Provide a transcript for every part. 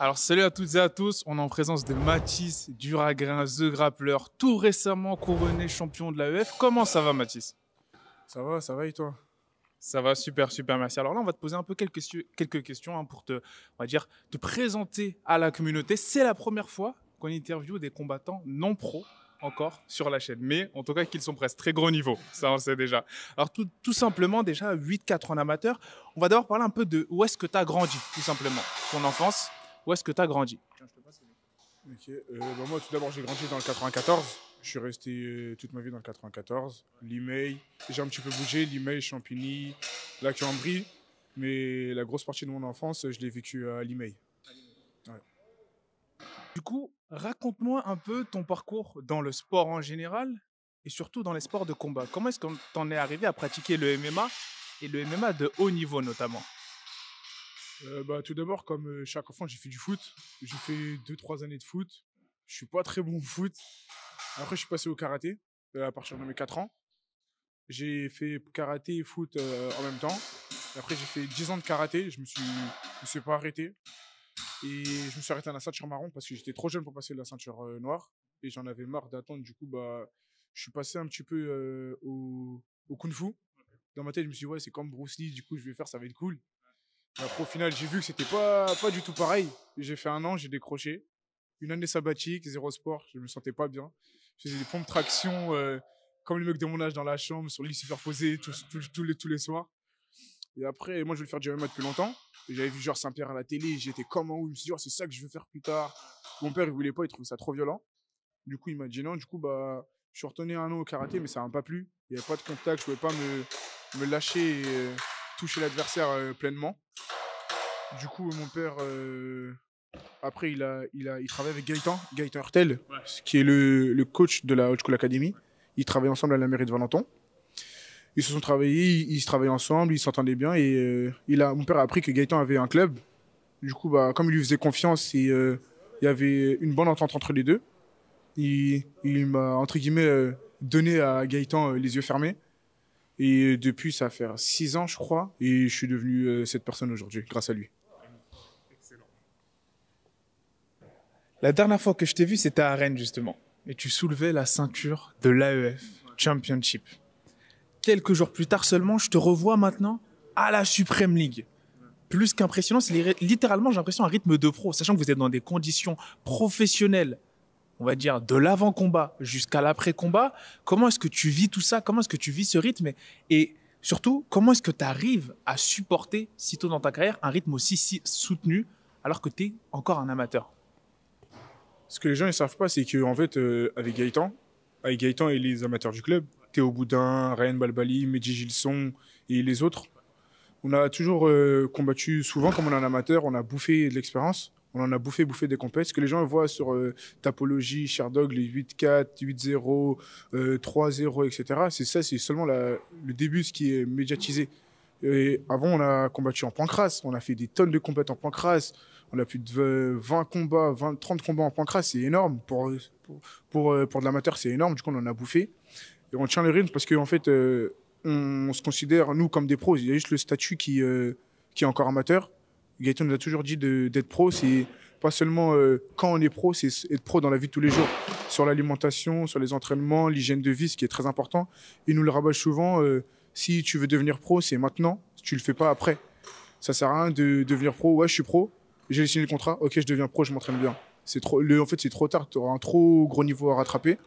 Alors salut à toutes et à tous, on est en présence de Mathis Duragrin, The Grappler, tout récemment couronné champion de l'AEF. Comment ça va Mathis? Ça va, ça va et toi? Ça va super super merci. Alors là on va te poser un peu quelques, quelques questions hein, pour te, on va dire, te présenter à la communauté. C'est la première fois qu'on interviewe des combattants non pros encore sur la chaîne, mais en tout cas qu'ils sont presque très gros niveau, ça on sait déjà. Alors tout, tout simplement déjà 8-4 en amateur, on va d'abord parler un peu de où est-ce que tu as grandi tout simplement, ton enfance, où est-ce que tu as grandi euh, bah, moi tout d'abord j'ai grandi dans le 94, je suis resté euh, toute ma vie dans le 94, Limay, j'ai un petit peu bougé, Limay, Champigny, la Cambrie, mais la grosse partie de mon enfance je l'ai vécu à Limay. Du coup, raconte-moi un peu ton parcours dans le sport en général et surtout dans les sports de combat. Comment est-ce qu'on t'en est arrivé à pratiquer le MMA et le MMA de haut niveau notamment? Euh, bah, Tout d'abord, comme euh, chaque enfant, j'ai fait du foot. J'ai fait 2-3 années de foot. Je suis pas très bon au foot. Après, je suis passé au karaté euh, à partir de mes 4 ans. J'ai fait karaté et foot en même temps. après, j'ai fait 10 ans de karaté. Je me suis, je me suis pas arrêté. Et je me suis arrêté à la ceinture marron parce que j'étais trop jeune pour passer la ceinture noire. Et j'en avais marre d'attendre. Du coup, bah, je suis passé un petit peu au, au kung fu. Dans ma tête, je me suis dit, ouais, c'est comme Bruce Lee, du coup, je vais faire, ça va être cool. Après, au final, j'ai vu que c'était pas, pas du tout pareil. J'ai fait un an, j'ai décroché. Une année sabbatique, zéro sport, je me sentais pas bien. Je faisais des pompes traction, euh, comme les mecs de mon âge dans la chambre, sur lit superposé, tous, tous, tous, les, tous les soirs. Et après, moi, je voulais faire du MMA depuis longtemps. J'avais vu genre Saint-Pierre à la télé, j'étais comme un ouf. Je me suis dit, oh, c'est ça que je veux faire plus tard. Mon père, il voulait pas, il trouvait ça trop violent. Du coup, il m'a dit non. Du coup, bah, je suis retourné un an au karaté, mais ça m'a pas plu. Il n'y avait pas de contact, je pouvais pas me, me lâcher euh, toucher l'adversaire pleinement. Du coup, mon père, après, il a, il a, il travaille avec Gaëtan, Gaëtan Hurtel, qui est le, le, coach de la Haute School Academy. Ils travaillent ensemble à la mairie de Valenton ils se sont travaillés, ils, se travaillaient ensemble, ils s'entendaient bien. Et euh, il a, mon père a appris que Gaëtan avait un club. Du coup, bah, comme il lui faisait confiance et euh, il y avait une bonne entente entre les deux, il, il m'a, entre guillemets, euh, donné à Gaëtan les yeux fermés. Et depuis, ça fait six ans, je crois, et je suis devenu cette personne aujourd'hui, grâce à lui. La dernière fois que je t'ai vu, c'était à Rennes, justement. Et tu soulevais la ceinture de l'AEF Championship quelques jours plus tard seulement, je te revois maintenant à la Supreme League. Plus qu'impressionnant, c'est littéralement, j'ai l'impression, un rythme de pro, sachant que vous êtes dans des conditions professionnelles, on va dire, de l'avant-combat jusqu'à l'après-combat. Comment est-ce que tu vis tout ça? Comment est-ce que tu vis ce rythme? Et surtout, comment est-ce que tu arrives à supporter, si tôt dans ta carrière, un rythme aussi soutenu alors que tu es encore un amateur? Ce que les gens ne savent pas, c'est qu'en fait, euh, avec Gaëtan, avec Gaëtan et les amateurs du club, Théo Boudin, Ryan Balbali, Medji Gilson et les autres. On a toujours euh, combattu souvent, comme on est un amateur, on a bouffé de l'expérience. On en a bouffé, bouffé des compétences. Ce que les gens voient sur euh, Tapologie, Sherdog, les 8-4, 8-0, 3-0, etc. C'est ça, c'est seulement le début, ce qui est médiatisé. Et avant, on a combattu en pancras. On a fait des tonnes de compétitions en pancras. On a plus de 20 combats, 20, 30 combats en pancras. C'est énorme. Pour, pour, pour, euh, pour de l'amateur, c'est énorme. Du coup, on en a bouffé on tient les rythmes parce qu'en fait, euh, on, se considère, nous, comme des pros. Il y a juste le statut qui, qui est encore amateur. Gaëtan nous a toujours dit d'être pro. C'est pas seulement euh, quand on est pro, c'est être pro dans la vie de tous les jours. Sur l'alimentation, sur les entraînements, l'hygiène de vie, ce qui est très important. Il nous le rabâche souvent. si tu veux devenir pro, c'est maintenant. Tu le fais pas après. Ça sert à rien de devenir pro. Ouais, je suis pro. J'ai signé le contrat. Ok, je deviens pro, je m'entraîne bien. C'est trop. En fait, c'est trop tard. Tu auras un trop gros niveau à rattraper.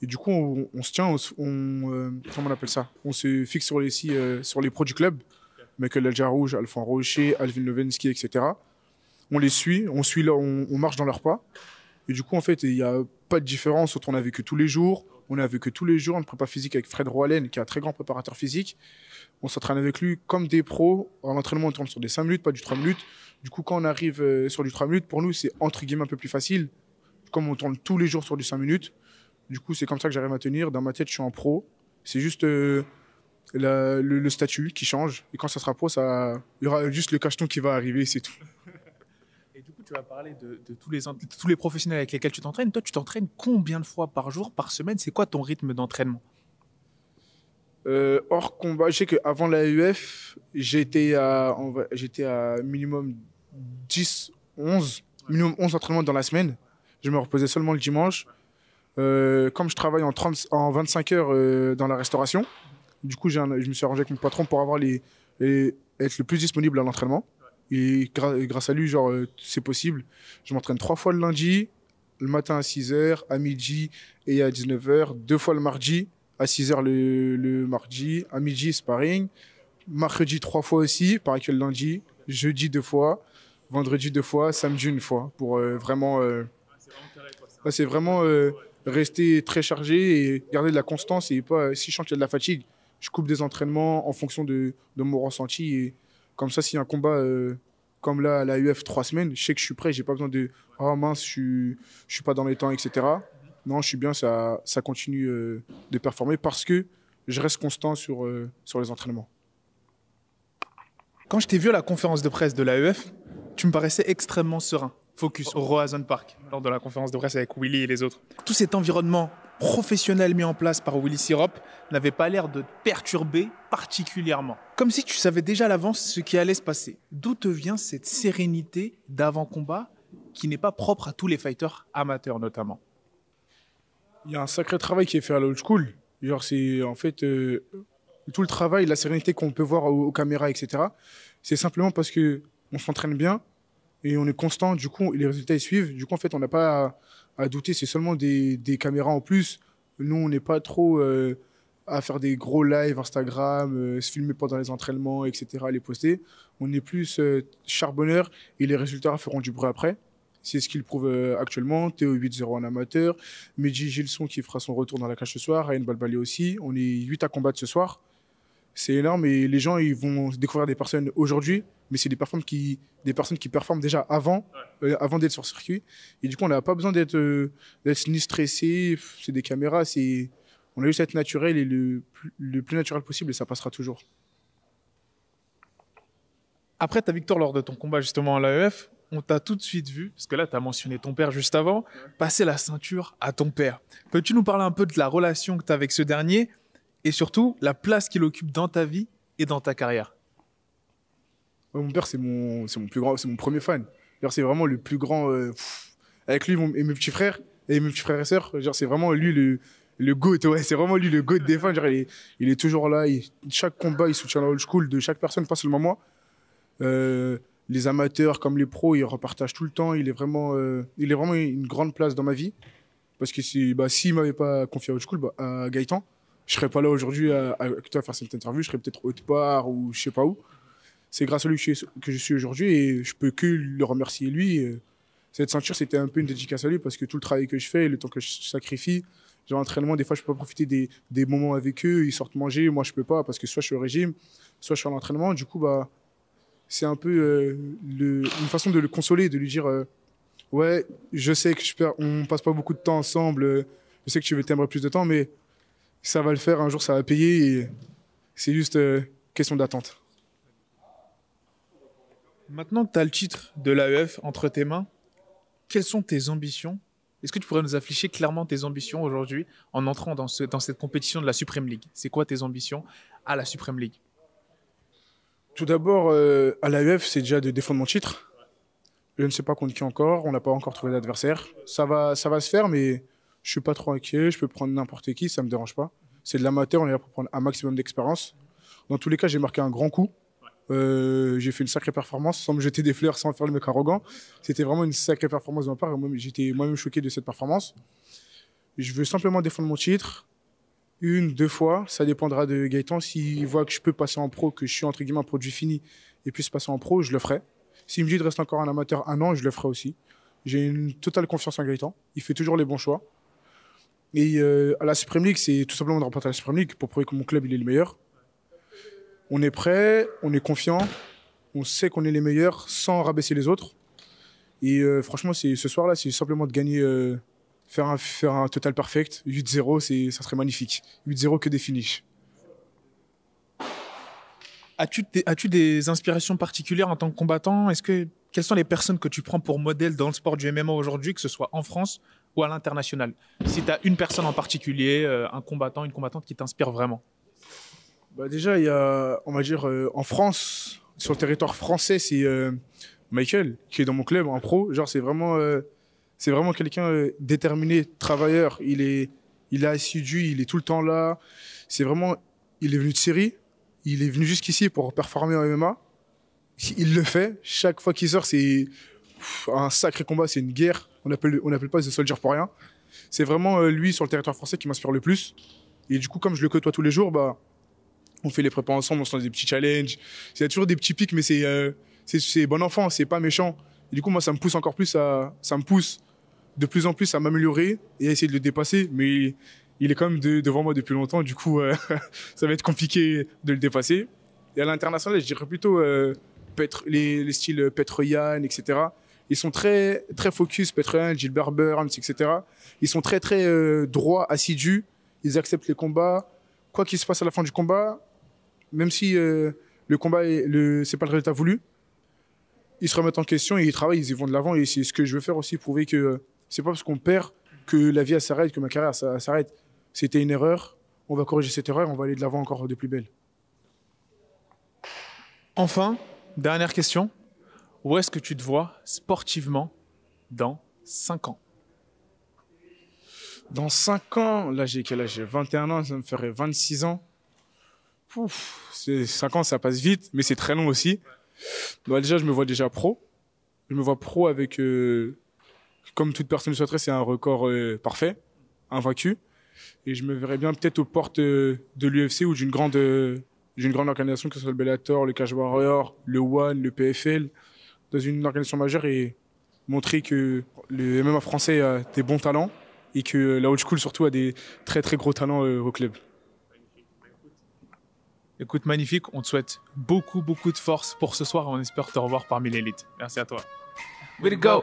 Et du coup, on, se tient, on, euh, comment on appelle ça? On se fixe sur les, euh, sur les pros du club. Michael Alja Rouge, Alphonse Rocher, Alvin Levensky, etc. On les suit, on, suit on, marche dans leurs pas. Et du coup, en fait, il n'y a pas de différence. On a vécu tous les jours. On a vécu tous les jours en prépa physique avec Fred Roalen, qui est un très grand préparateur physique. On s'entraîne avec lui comme des pros. En entraînement, on tourne sur des 5 minutes, pas du 3 minutes. Du coup, quand on arrive euh, sur du 3 minutes, pour nous, c'est entre guillemets un peu plus facile. Comme on tourne tous les jours sur du 5 minutes, du coup, c'est comme ça que j'arrive à tenir. Dans ma tête, je suis en pro. C'est juste euh, le, statut qui change. Et quand ça sera pro, ça, il y aura juste le cacheton qui va arriver, c'est tout. Et du coup, tu vas parler de, tous, les, tous les professionnels avec lesquels tu t'entraînes. Toi, tu t'entraînes combien de fois par jour, par semaine? C'est quoi ton rythme d'entraînement? Euh, hors combat, je sais qu'avant l'AEF, j'étais à, j'étais à minimum 10, 11, minimum 11 entraînements dans la semaine. Je me reposais seulement le dimanche. Euh, comme je travaille en, 30, en 25 heures euh, dans la restauration, du coup, je me suis arrangé avec mon patron pour avoir les, être le plus disponible à l'entraînement. Et grâce à lui, genre, euh, c'est possible. Je m'entraîne trois fois le lundi, le matin à 6h, à midi et à 19h, deux fois le mardi, à 6h le, le mardi, à midi sparring, mercredi trois fois aussi, pareil que le lundi, jeudi deux fois, vendredi deux fois, samedi une fois, pour vraiment... c'est vraiment rester très chargé et garder de la constance et pas si je sens qu'il y a de la fatigue, je coupe des entraînements en fonction de, mon ressenti et comme ça s'il y a un combat euh, comme là à la UF trois semaines, je sais que je suis prêt, j'ai pas besoin de oh mince, je suis suis pas dans les temps etc. Non, je suis bien, ça ça continue euh, de performer parce que je reste constant sur euh, sur les entraînements. Quand je t'ai vu à la conférence de presse de l'AEF, tu me paraissais extrêmement serein focus au Roazhon Park lors de la conférence de presse avec Willy et les autres. Tout cet environnement professionnel mis en place par Willy Sirop n'avait pas l'air de perturber particulièrement. Comme si tu savais déjà à l'avance ce qui allait se passer. D'où te vient cette sérénité d'avant-combat qui n'est pas propre à tous les fighters amateurs notamment? Il y a un sacré travail qui est fait à l'old school. Genre c'est en fait euh, tout le travail, la sérénité qu'on peut voir aux, aux caméras, etc. C'est simplement parce que on s'entraîne bien, et on est constant. Du coup, les résultats ils suivent. Du coup, en fait, on n'a pas à, douter. C'est seulement des, caméras en plus. Nous, on n'est pas trop euh, à faire des gros lives Instagram, euh, se filmer pendant les entraînements, etc., les poster. On est plus euh, charbonneur et les résultats feront du bruit après. C'est ce qu'il prouve actuellement. Théo 8-0 en amateur. Medji Gilson qui fera son retour dans la cage ce soir. Ryan Balbalé aussi. On est 8 à combattre ce soir c'est énorme et les gens ils vont découvrir des personnes aujourd'hui mais c'est des personnes qui des personnes qui performent déjà avant euh, avant d'être sur circuit. Et du coup on n'a pas besoin d'être euh, d'être ni stressé c'est des caméras c'est on a juste à être naturel et le, le plus naturel possible et ça passera toujours. Après ta victoire lors de ton combat justement à l'AEF on t'a tout de suite vu, parce que là, tu as mentionné ton père juste avant, passer la ceinture à ton père. Peux-tu nous parler un peu de la relation que tu as avec ce dernier et surtout la place qu'il occupe dans ta vie et dans ta carrière Mon père, c'est mon, c'est mon plus grand, c'est mon premier fan. C'est vraiment le plus grand. Euh, avec lui et mes petits frères et mes petits frères et sœurs, c'est vraiment lui le, le goat. C'est vraiment lui le goat des fans. il, est, il, est, toujours là. chaque combat, il soutient la old school de chaque personne, pas seulement moi. Euh, les amateurs comme les pros, il repartage tout le temps. Il est vraiment, euh, il est vraiment une grande place dans ma vie. Parce que si, bah, s'il m'avait pas confié old school, bah, à Gaëtan, je serais pas là aujourd'hui avec toi à faire cette interview, je serais peut-être autre part ou je sais pas où. C'est grâce à lui que je suis aujourd'hui et je peux que le remercier lui. Cette ceinture, c'était un peu une dédicace à lui parce que tout le travail que je fais, le temps que je sacrifie, genre l'entraînement, des fois, je peux pas profiter des, moments avec eux, ils sortent manger, moi je peux pas parce que soit je suis au régime, soit je suis à l'entraînement. Du coup, bah, c'est un peu euh, une façon de le consoler, de lui dire euh, Ouais, je sais que je on passe pas beaucoup de temps ensemble, euh, je sais que tu veux t'aimer plus de temps, mais ça va le faire, un jour ça va payer et c'est juste euh, question d'attente. Maintenant que tu as le titre de l'AEF entre tes mains, quelles sont tes ambitions? Est-ce que tu pourrais nous afficher clairement tes ambitions aujourd'hui en entrant dans, ce, dans cette compétition de la Supreme League? C'est quoi tes ambitions à la Supreme League? Tout d'abord, euh, à l'AEF, c'est déjà de défendre mon titre. Je ne sais pas contre qui encore, on n'a pas encore trouvé d'adversaire. Ça va, ça va se faire, mais je suis pas trop inquiet, je peux prendre n'importe qui, ça me dérange pas. C'est de l'amateur, on est là pour prendre un maximum d'expérience. Dans tous les cas, j'ai marqué un grand coup. Euh, j'ai fait une sacrée performance sans me jeter des fleurs, sans faire le mec arrogant. C'était vraiment une sacrée performance de ma part. J'étais moi-même choqué de cette performance. Je veux simplement défendre mon titre. Une, deux fois, ça dépendra de Gaëtan. S'il voit que je peux passer en pro, que je suis entre guillemets un produit fini et puis se passer en pro, je le ferai. S'il me dit de rester encore un amateur un an, je le ferai aussi. J'ai une totale confiance en Gaëtan. Il fait toujours les bons choix. Et euh, à la Supreme League, c'est tout simplement de remporter la Supreme League pour prouver que mon club il est le meilleur. On est prêt, on est confiant, on sait qu'on est les meilleurs sans rabaisser les autres. Et euh, franchement, ce soir-là, c'est simplement de gagner, euh, faire, un, total perfect. 8-0, ça serait magnifique. 8-0 que des finishes. As-tu as des inspirations particulières en tant que combattant? Quelles sont les personnes que tu prends pour modèle dans le sport du MMA aujourd'hui, que ce soit en France ou à l'international Si tu as une personne en particulier, euh, un combattant, une combattante qui t'inspire vraiment bah Déjà, il y a, on va dire, euh, en France, sur le territoire français, c'est euh, Michael, qui est dans mon club en pro, genre c'est vraiment, c'est vraiment quelqu'un déterminé, travailleur. Il est, il est assidu, il est tout le temps là. C'est vraiment, il est venu de série, il est venu jusqu'ici pour performer en MMA. Il le fait. Chaque fois qu'il sort, c'est un sacré combat, c'est une guerre. On appelle, on appelle pas The Soldier pour rien. C'est vraiment euh, lui sur le territoire français qui m'inspire le plus. Et du coup, comme je le côtoie tous les jours, bah, on fait les prépas ensemble, on se lance des petits challenges. Il y a toujours des petits pics, mais c'est euh, bon enfant, c'est pas méchant. Du coup, moi, ça me pousse encore plus à, ça me pousse de plus en plus à m'améliorer et à essayer de le dépasser. Mais il est quand même devant moi depuis longtemps, du coup, euh, ça va être compliqué de le dépasser. Et à l'international, je dirais plutôt les, les, styles Petroyan, etc. Ils sont très, très focus, Petroyan, Gilbert Burns, etc. Ils sont très, très euh, droits, assidus. Ils acceptent les combats. Quoi qu'il se passe à la fin du combat, même si euh, le combat, est, le, c'est pas le résultat voulu, ils se remettent en question et ils travaillent, ils y vont de l'avant. Et c'est ce que je veux faire aussi, prouver que c'est pas parce qu'on perd que la vie s'arrête, que ma carrière s'arrête. C'était une erreur. On va corriger cette erreur. On va aller de l'avant encore de plus belle. Enfin, dernière question. Où est-ce que tu te vois sportivement dans 5 ans? Dans 5 ans, là j'ai quel âge? J'ai 21 ans, ça me ferait 26 ans. Pouf, 5 ans, ça passe vite, mais c'est très long aussi. Bah, déjà, je me vois déjà pro. Je me vois pro avec, euh, comme toute personne souhaiterait, c'est un record euh, parfait, invaincu. Et je me verrais bien peut-être aux portes euh, de l'UFC ou d'une grande, d'une grande organisation, que ce soit le Bellator, le Cage Warrior, le One, le PFL, dans une organisation majeure et montrer que le MMA français a des bons talents et que la old school surtout a des très très gros talents au club. Écoute, magnifique. On te souhaite beaucoup, beaucoup de force pour ce soir et on espère te revoir parmi l'élite. Merci à toi. Way to go.